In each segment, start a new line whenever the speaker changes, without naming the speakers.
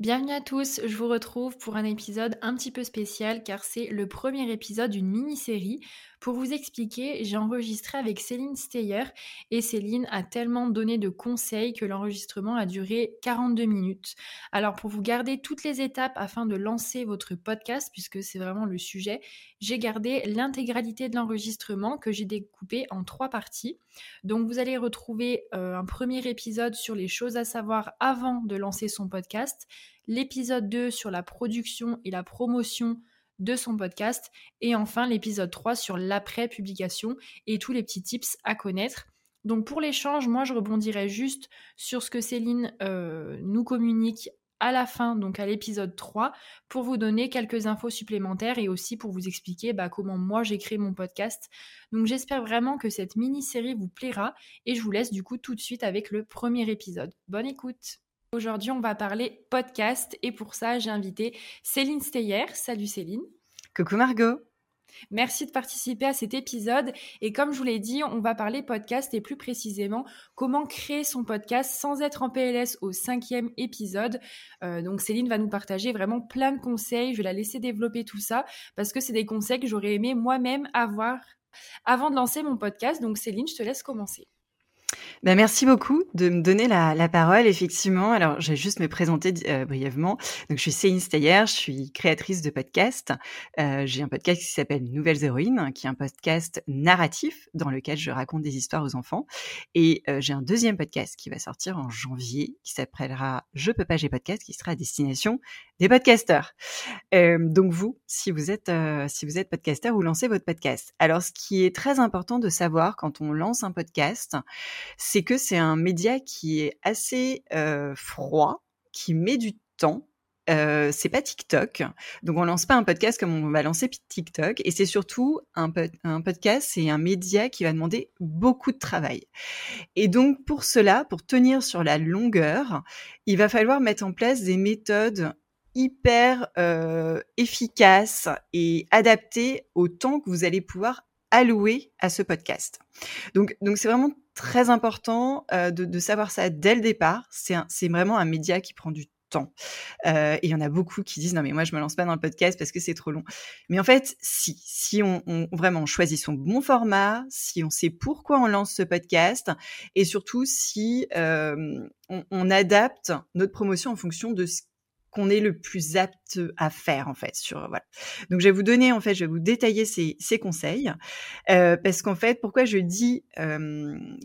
Bienvenue à tous, je vous retrouve pour un épisode un petit peu spécial car c'est le premier épisode d'une mini-série. Pour vous expliquer, j'ai enregistré avec Céline Steyer et Céline a tellement donné de conseils que l'enregistrement a duré 42 minutes. Alors pour vous garder toutes les étapes afin de lancer votre podcast, puisque c'est vraiment le sujet, j'ai gardé l'intégralité de l'enregistrement que j'ai découpé en trois parties. Donc vous allez retrouver euh, un premier épisode sur les choses à savoir avant de lancer son podcast, l'épisode 2 sur la production et la promotion de son podcast et enfin l'épisode 3 sur l'après-publication et tous les petits tips à connaître. Donc pour l'échange, moi je rebondirai juste sur ce que Céline euh, nous communique à la fin, donc à l'épisode 3, pour vous donner quelques infos supplémentaires et aussi pour vous expliquer bah, comment moi j'ai créé mon podcast. Donc j'espère vraiment que cette mini-série vous plaira et je vous laisse du coup tout de suite avec le premier épisode. Bonne écoute Aujourd'hui on va parler podcast et pour ça j'ai invité Céline Steyer. Salut Céline
Coucou Margot
Merci de participer à cet épisode. Et comme je vous l'ai dit, on va parler podcast et plus précisément comment créer son podcast sans être en PLS au cinquième épisode. Euh, donc Céline va nous partager vraiment plein de conseils. Je vais la laisser développer tout ça parce que c'est des conseils que j'aurais aimé moi-même avoir avant de lancer mon podcast. Donc Céline, je te laisse commencer.
Ben, merci beaucoup de me donner la, la parole. Effectivement, alors je vais juste me présenter euh, brièvement. Donc, je suis Céline Steyer, je suis créatrice de podcast. Euh, j'ai un podcast qui s'appelle Nouvelles Héroïnes, qui est un podcast narratif dans lequel je raconte des histoires aux enfants. Et euh, j'ai un deuxième podcast qui va sortir en janvier, qui s'appellera Je peux pas, j'ai podcast, qui sera à destination des podcasteurs. Euh, donc vous, si vous êtes euh, si vous êtes podcasteur, vous lancez votre podcast. Alors, ce qui est très important de savoir quand on lance un podcast, c'est que c'est un média qui est assez euh, froid, qui met du temps. Euh, c'est pas TikTok, donc on lance pas un podcast comme on va lancer TikTok, et c'est surtout un, un podcast, c'est un média qui va demander beaucoup de travail. Et donc pour cela, pour tenir sur la longueur, il va falloir mettre en place des méthodes hyper euh, efficaces et adaptées au temps que vous allez pouvoir allouer à ce podcast. Donc, donc c'est vraiment très important euh, de, de, savoir ça dès le départ. C'est vraiment un média qui prend du temps. Euh, et il y en a beaucoup qui disent non mais moi je me lance pas dans le podcast parce que c'est trop long. Mais en fait, si, si on, on, vraiment choisit son bon format, si on sait pourquoi on lance ce podcast, et surtout si euh, on, on, adapte notre promotion en fonction de ce qu'on est le plus apte à faire en fait sur voilà. Donc je vais vous donner en fait, je vais vous détailler ces, conseils euh, parce qu'en fait pourquoi je dis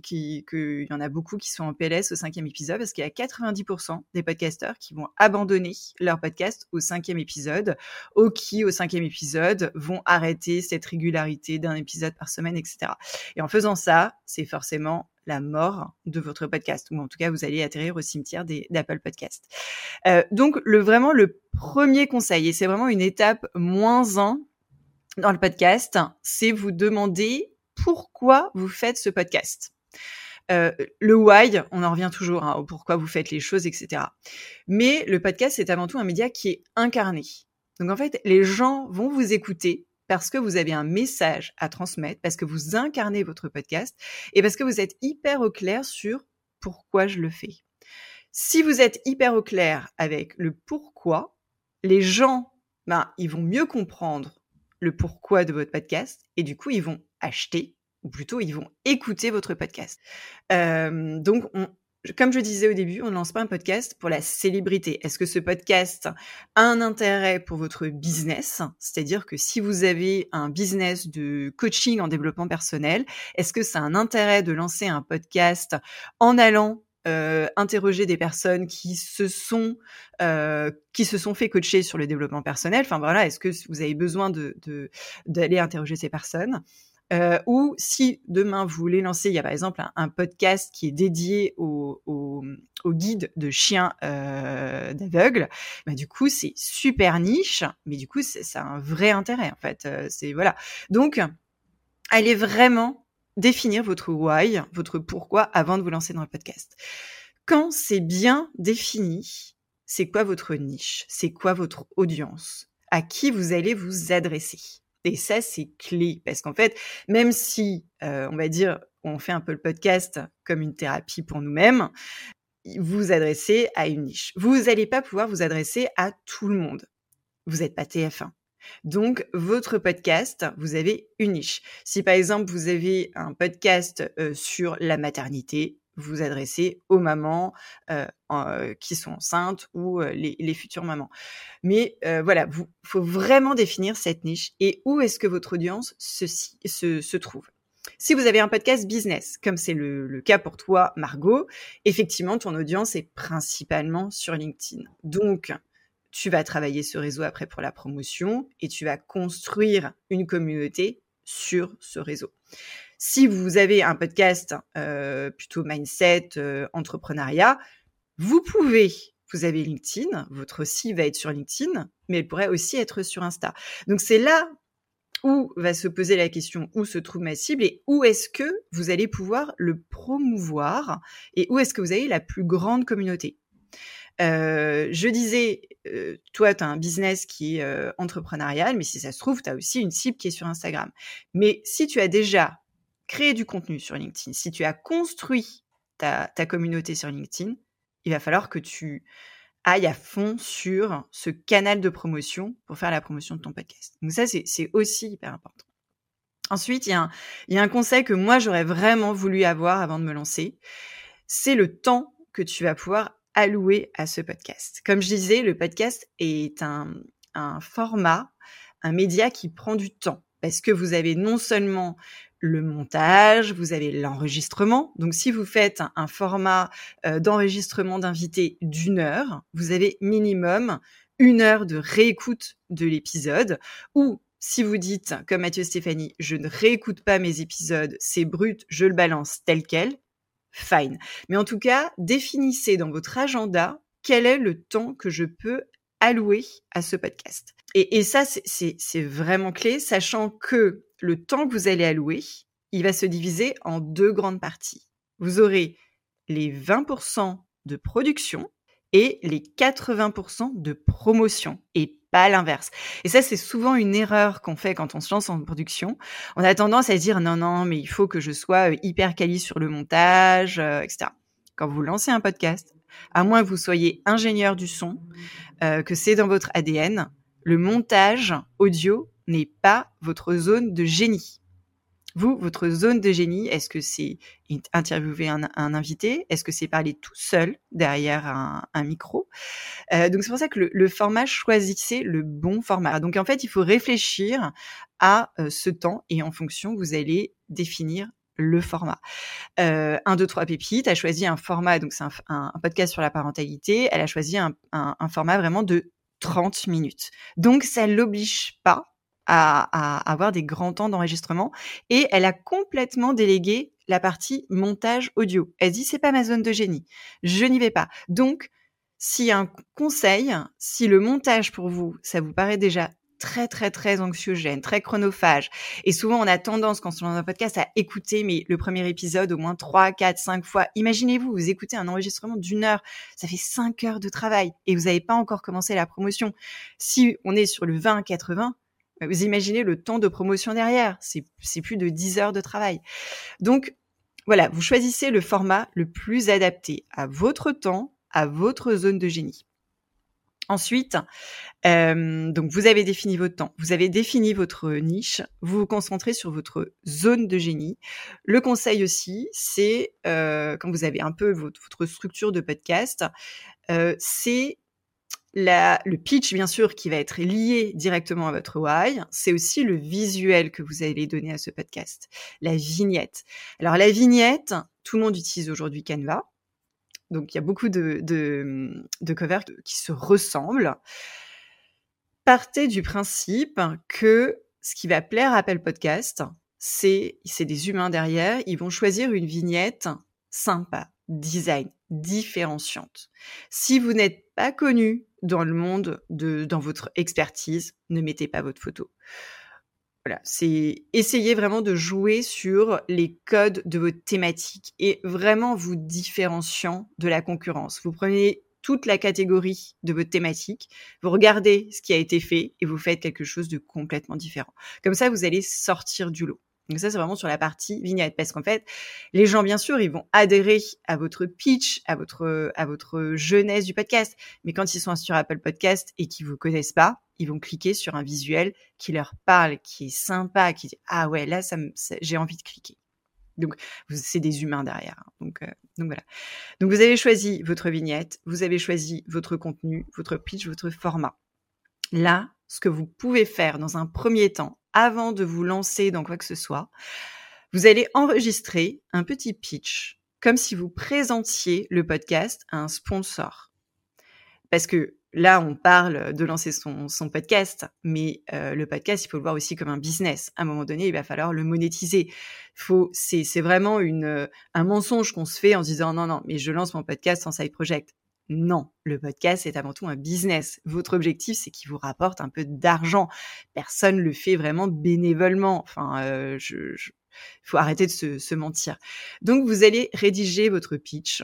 qu'il y en a beaucoup qui sont en PLS au cinquième épisode parce qu'il y a 90% des podcasteurs qui vont abandonner leur podcast au cinquième épisode ou qui au cinquième épisode vont arrêter cette régularité d'un épisode par semaine etc. Et en faisant ça c'est forcément la mort de votre podcast, ou en tout cas vous allez atterrir au cimetière d'Apple Podcast. Euh, donc le vraiment le premier conseil, et c'est vraiment une étape moins un dans le podcast, c'est vous demander pourquoi vous faites ce podcast. Euh, le why, on en revient toujours hein, au pourquoi vous faites les choses, etc. Mais le podcast, c'est avant tout un média qui est incarné. Donc en fait, les gens vont vous écouter parce que vous avez un message à transmettre, parce que vous incarnez votre podcast et parce que vous êtes hyper au clair sur pourquoi je le fais. Si vous êtes hyper au clair avec le pourquoi, les gens, ben, ils vont mieux comprendre le pourquoi de votre podcast et du coup, ils vont acheter ou plutôt ils vont écouter votre podcast. Euh, donc, on, comme je disais au début, on ne lance pas un podcast pour la célébrité. Est-ce que ce podcast a un intérêt pour votre business? C'est-à-dire que si vous avez un business de coaching en développement personnel, est-ce que ça a un intérêt de lancer un podcast en allant euh, interroger des personnes qui se sont euh, qui se sont fait coacher sur le développement personnel? Enfin voilà, est-ce que vous avez besoin d'aller interroger ces personnes? Euh, ou si demain vous voulez lancer, il y a par exemple un, podcast qui est dédié au, au, guide de chiens euh, d'aveugles, bah, du coup c'est super niche, mais du coup c'est un vrai intérêt en fait. Euh, c'est voilà. Donc allez vraiment définir votre why, votre pourquoi avant de vous lancer dans le podcast. Quand c'est bien défini, c'est quoi votre niche, c'est quoi votre audience, à qui vous allez vous adresser? Et ça, c'est clé parce qu'en fait, même si, euh, on va dire, on fait un peu le podcast comme une thérapie pour nous-mêmes, vous adressez à une niche. Vous n'allez pas pouvoir vous adresser à tout le monde. Vous n'êtes pas TF1. Donc, votre podcast, vous avez une niche. Si par exemple, vous avez un podcast euh, sur la maternité, vous adressez aux mamans qui sont enceintes ou les, futures mamans. Mais voilà, il faut vraiment définir cette niche et où est-ce que votre audience se, trouve. Si vous avez un podcast business, comme c'est le, cas pour toi, Margot, effectivement, ton audience est principalement sur LinkedIn. Donc, tu vas travailler ce réseau après pour la promotion et tu vas construire une communauté sur ce réseau. Si vous avez un podcast euh, plutôt mindset, euh, entrepreneuriat, vous pouvez, vous avez LinkedIn, votre site va être sur LinkedIn, mais elle pourrait aussi être sur Insta. Donc c'est là où va se poser la question où se trouve ma cible et où est-ce que vous allez pouvoir le promouvoir et où est-ce que vous avez la plus grande communauté? Euh, je disais, toi, tu as un business qui est entrepreneurial, mais si ça se trouve, tu as aussi une cible qui est sur Instagram. Mais si tu as déjà créer du contenu sur LinkedIn, si tu as construit ta, communauté sur LinkedIn, il va falloir que tu ailles à fond sur ce canal de promotion pour faire la promotion de ton podcast. Donc ça, c'est aussi hyper important. Ensuite, il y, a un, conseil que moi, j'aurais vraiment voulu avoir avant de me lancer. C'est le temps que tu vas pouvoir allouer à ce podcast. Comme je disais, le podcast est un format, un média qui prend du temps parce que vous avez non seulement le montage, vous avez l'enregistrement. Donc si vous faites un, format euh, d'enregistrement d'invité d'une heure, vous avez minimum une heure de réécoute de l'épisode ou si vous dites, comme Mathieu Stéphanie, je ne réécoute pas mes épisodes, c'est brut, je le balance tel quel, fine. Mais en tout cas, définissez dans votre agenda quel est le temps que je peux allouer à ce podcast. Et, et ça, c'est vraiment clé, sachant que le temps que vous allez allouer, il va se diviser en deux grandes parties. Vous aurez les 20% de production et les 80% de promotion et pas l'inverse. Et ça, c'est souvent une erreur qu'on fait quand on se lance en production. On a tendance à dire non, non, mais il faut que je sois euh, hyper quali sur le montage, euh, etc. Quand vous lancez un podcast, à moins que vous soyez ingénieur du son, euh, que c'est dans votre ADN, le montage audio n'est pas votre zone de génie. Vous, votre zone de génie, est-ce que c'est interviewer un, invité? Est-ce que c'est parler tout seul derrière un, micro? Euh, Donc c'est pour ça que le, format, choisissez le bon format. Donc en fait, il faut réfléchir à euh, ce temps et en fonction, vous allez définir le format. Euh, 1, 2, 3 pépites a choisi un format, donc c'est un, podcast sur la parentalité, elle a choisi un, un format vraiment de 30 minutes. Donc ça l'oblige pas à, avoir des grands temps d'enregistrement et elle a complètement délégué la partie montage audio. Elle dit c'est pas ma zone de génie, je n'y vais pas. Donc si un conseil, si le montage pour vous, ça vous paraît déjà très très très anxiogène, très chronophage. Et souvent on a tendance quand on est dans un podcast à écouter mais le premier épisode au moins 3, 4, 5 fois. Imaginez-vous, vous écoutez un enregistrement d'une heure, ça fait 5 heures de travail et vous n'avez pas encore commencé la promotion. Si on est sur le 20-80, bah, vous imaginez le temps de promotion derrière, c'est plus de 10 heures de travail. Donc voilà, vous choisissez le format le plus adapté à votre temps, à votre zone de génie. Ensuite, euh, donc vous avez défini votre temps, vous avez défini votre niche, vous vous concentrez sur votre zone de génie. Le conseil aussi, c'est euh, quand vous avez un peu votre, structure de podcast, euh, c'est le pitch, bien sûr, qui va être lié directement à votre why, c'est aussi le visuel que vous allez donner à ce podcast, la vignette. Alors la vignette, tout le monde utilise aujourd'hui Canva. Donc il y a beaucoup de, de, qui se ressemblent. Partez du principe que ce qui va plaire à Apple Podcast, c'est des humains derrière. Ils vont choisir une vignette sympa, design, différenciante. Si vous n'êtes pas connu dans le monde de dans votre expertise, ne mettez pas votre photo. Voilà, c'est essayer vraiment de jouer sur les codes de votre thématique et vraiment vous différenciant de la concurrence. Vous prenez toute la catégorie de votre thématique, vous regardez ce qui a été fait et vous faites quelque chose de complètement différent. Comme ça, vous allez sortir du lot. Donc ça, c'est vraiment sur la partie vignette, parce qu'en fait, les gens, bien sûr, ils vont adhérer à votre pitch, à votre à votre jeunesse du podcast, mais quand ils sont sur Apple Podcast et qu'ils vous connaissent pas, ils vont cliquer sur un visuel qui leur parle, qui est sympa, qui dit ah ouais là, ça, j'ai envie de cliquer. Donc c'est des humains derrière. Hein. Donc euh, donc voilà. Donc vous avez choisi votre vignette, vous avez choisi votre contenu, votre pitch, votre format. Là, ce que vous pouvez faire dans un premier temps avant de vous lancer dans quoi que ce soit, vous allez enregistrer un petit pitch, comme si vous présentiez le podcast à un sponsor. Parce que là, on parle de lancer son, podcast, mais euh, le podcast, il faut le voir aussi comme un business. À un moment donné, il va falloir le monétiser. Faut, c'est, c'est vraiment une, un mensonge qu'on se fait en se disant non, non, mais je lance mon podcast en side project. Non, le podcast est avant tout un business. Votre objectif, c'est qu'il vous rapporte un peu d'argent. Personne le fait vraiment bénévolement. Enfin, euh, je, faut arrêter de se, mentir. Donc, vous allez rédiger votre pitch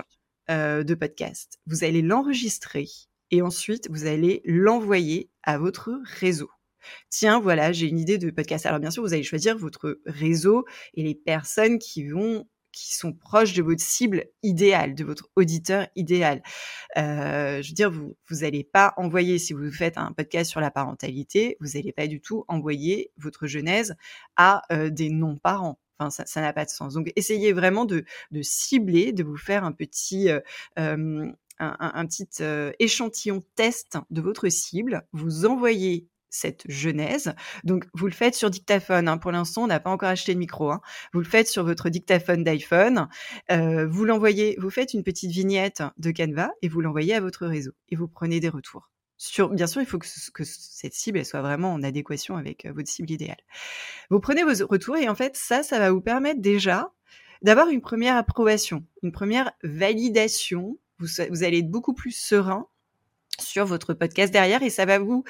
euh, de podcast. Vous allez l'enregistrer et ensuite, vous allez l'envoyer à votre réseau. Tiens, voilà, j'ai une idée de podcast. Alors bien sûr, vous allez choisir votre réseau et les personnes qui vont qui sont proches de votre cible idéale, de votre auditeur idéal. Euh, je veux dire, vous vous n'allez pas envoyer, si vous faites un podcast sur la parentalité, vous n'allez pas du tout envoyer votre genèse à euh, des non-parents. Enfin, ça, n'a pas de sens. Donc, essayez vraiment de, de cibler, de vous faire un petit euh, un, un, petit euh, échantillon test de votre cible, vous envoyez cette genèse. Donc, vous le faites sur dictaphone. Hein. Pour l'instant, on n'a pas encore acheté de micro. Hein. Vous le faites sur votre dictaphone d'iPhone. Euh, vous l'envoyez, vous faites une petite vignette de Canva et vous l'envoyez à votre réseau et vous prenez des retours. Sur, bien sûr, il faut que, que cette cible elle soit vraiment en adéquation avec euh, votre cible idéale. Vous prenez vos retours et en fait, ça, ça va vous permettre déjà d'avoir une première approbation, une première validation. Vous, allez être beaucoup plus serein sur votre podcast derrière et ça va vous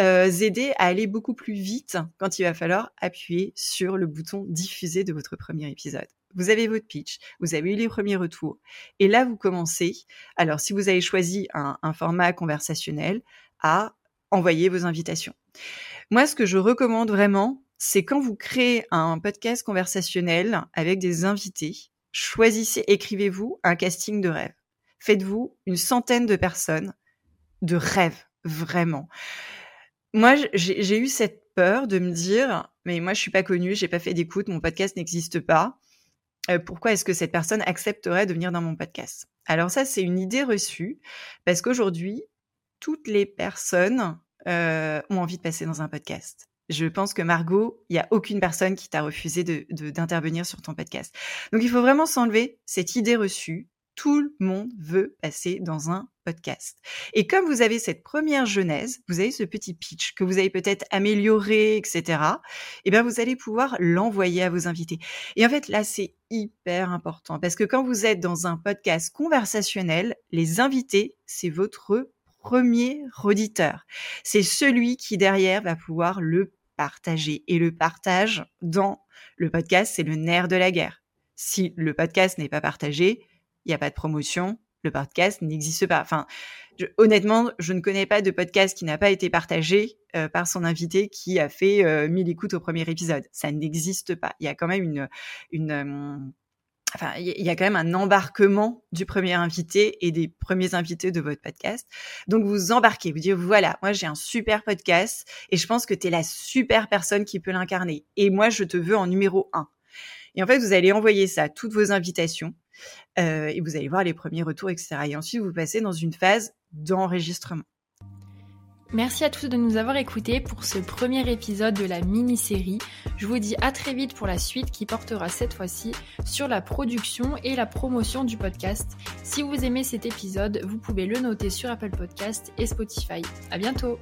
euh, aider à aller beaucoup plus vite quand il va falloir appuyer sur le bouton diffuser de votre premier épisode. Vous avez votre pitch, vous avez eu les premiers retours et là vous commencez. Alors si vous avez choisi un, un format conversationnel, à envoyer vos invitations. Moi, ce que je recommande vraiment, c'est quand vous créez un podcast conversationnel avec des invités, choisissez, écrivez-vous un casting de rêve. Faites-vous une centaine de personnes de rêve, vraiment. Moi, j'ai eu cette peur de me dire, mais moi, je suis pas connue, j'ai pas fait d'écoute, mon podcast n'existe pas. Euh, pourquoi est-ce que cette personne accepterait de venir dans mon podcast? Alors ça, c'est une idée reçue, parce qu'aujourd'hui, toutes les personnes euh, ont envie de passer dans un podcast. Je pense que Margot, il n'y a aucune personne qui t'a refusé d'intervenir de, sur ton podcast. Donc il faut vraiment s'enlever cette idée reçue tout le monde veut passer dans un podcast. Et comme vous avez cette première genèse, vous avez ce petit pitch que vous avez peut-être amélioré, etc. Eh bien, vous allez pouvoir l'envoyer à vos invités. Et en fait, là, c'est hyper important parce que quand vous êtes dans un podcast conversationnel, les invités, c'est votre premier auditeur. C'est celui qui derrière va pouvoir le partager. Et le partage dans le podcast, c'est le nerf de la guerre. Si le podcast n'est pas partagé, il n'y a pas de promotion, le podcast n'existe pas. Enfin, honnêtement, je ne connais pas de podcast qui n'a pas été partagé euh, par son invité qui a fait euh, 1000 écoutes au premier épisode. Ça n'existe pas. Il y a quand même une, une euh, enfin, il y a quand même un embarquement du premier invité et des premiers invités de votre podcast. Donc, vous embarquez, vous dites, voilà, moi, j'ai un super podcast et je pense que tu es la super personne qui peut l'incarner. Et moi, je te veux en numéro un. Et en fait, vous allez envoyer ça toutes vos invitations euh, et vous allez voir les premiers retours, etc. Et ensuite, vous passez dans une phase d'enregistrement.
Merci à tous de nous avoir écoutés pour ce premier épisode de la mini-série. Je vous dis à très vite pour la suite qui portera cette fois-ci sur la production et la promotion du podcast. Si vous aimez cet épisode, vous pouvez le noter sur Apple Podcast et Spotify. À bientôt!